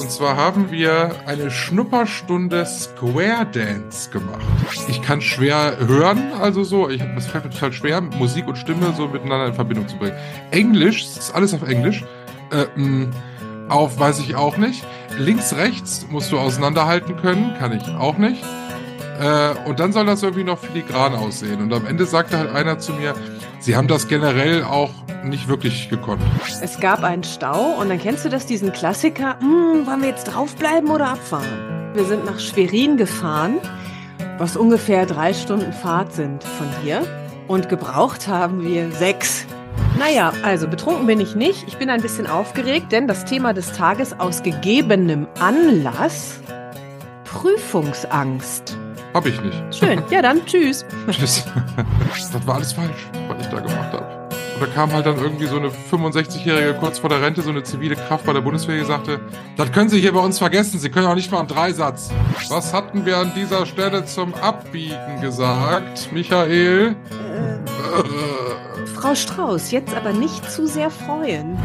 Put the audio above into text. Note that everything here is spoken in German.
Und zwar haben wir eine Schnupperstunde Square Dance gemacht. Ich kann schwer hören, also so. Ich, es fällt mir total schwer, Musik und Stimme so miteinander in Verbindung zu bringen. Englisch, ist alles auf Englisch. Äh, mh, auf weiß ich auch nicht. Links, rechts musst du auseinanderhalten können, kann ich auch nicht. Äh, und dann soll das irgendwie noch filigran aussehen. Und am Ende sagte halt einer zu mir, sie haben das generell auch nicht wirklich gekonnt. Es gab einen Stau und dann kennst du das, diesen Klassiker, hm, wollen wir jetzt draufbleiben oder abfahren? Wir sind nach Schwerin gefahren, was ungefähr drei Stunden Fahrt sind von hier. Und gebraucht haben wir sechs. Naja, also betrunken bin ich nicht. Ich bin ein bisschen aufgeregt, denn das Thema des Tages aus gegebenem Anlass Prüfungsangst. Hab ich nicht. Schön. Ja, dann tschüss. Tschüss. Das war alles falsch, was ich da gemacht habe. Und da kam halt dann irgendwie so eine 65-Jährige kurz vor der Rente, so eine zivile Kraft bei der Bundeswehr, die sagte, das können Sie hier bei uns vergessen, Sie können auch nicht mal einen Dreisatz. Was hatten wir an dieser Stelle zum Abbiegen gesagt, Michael? Frau Strauß, jetzt aber nicht zu sehr freuen.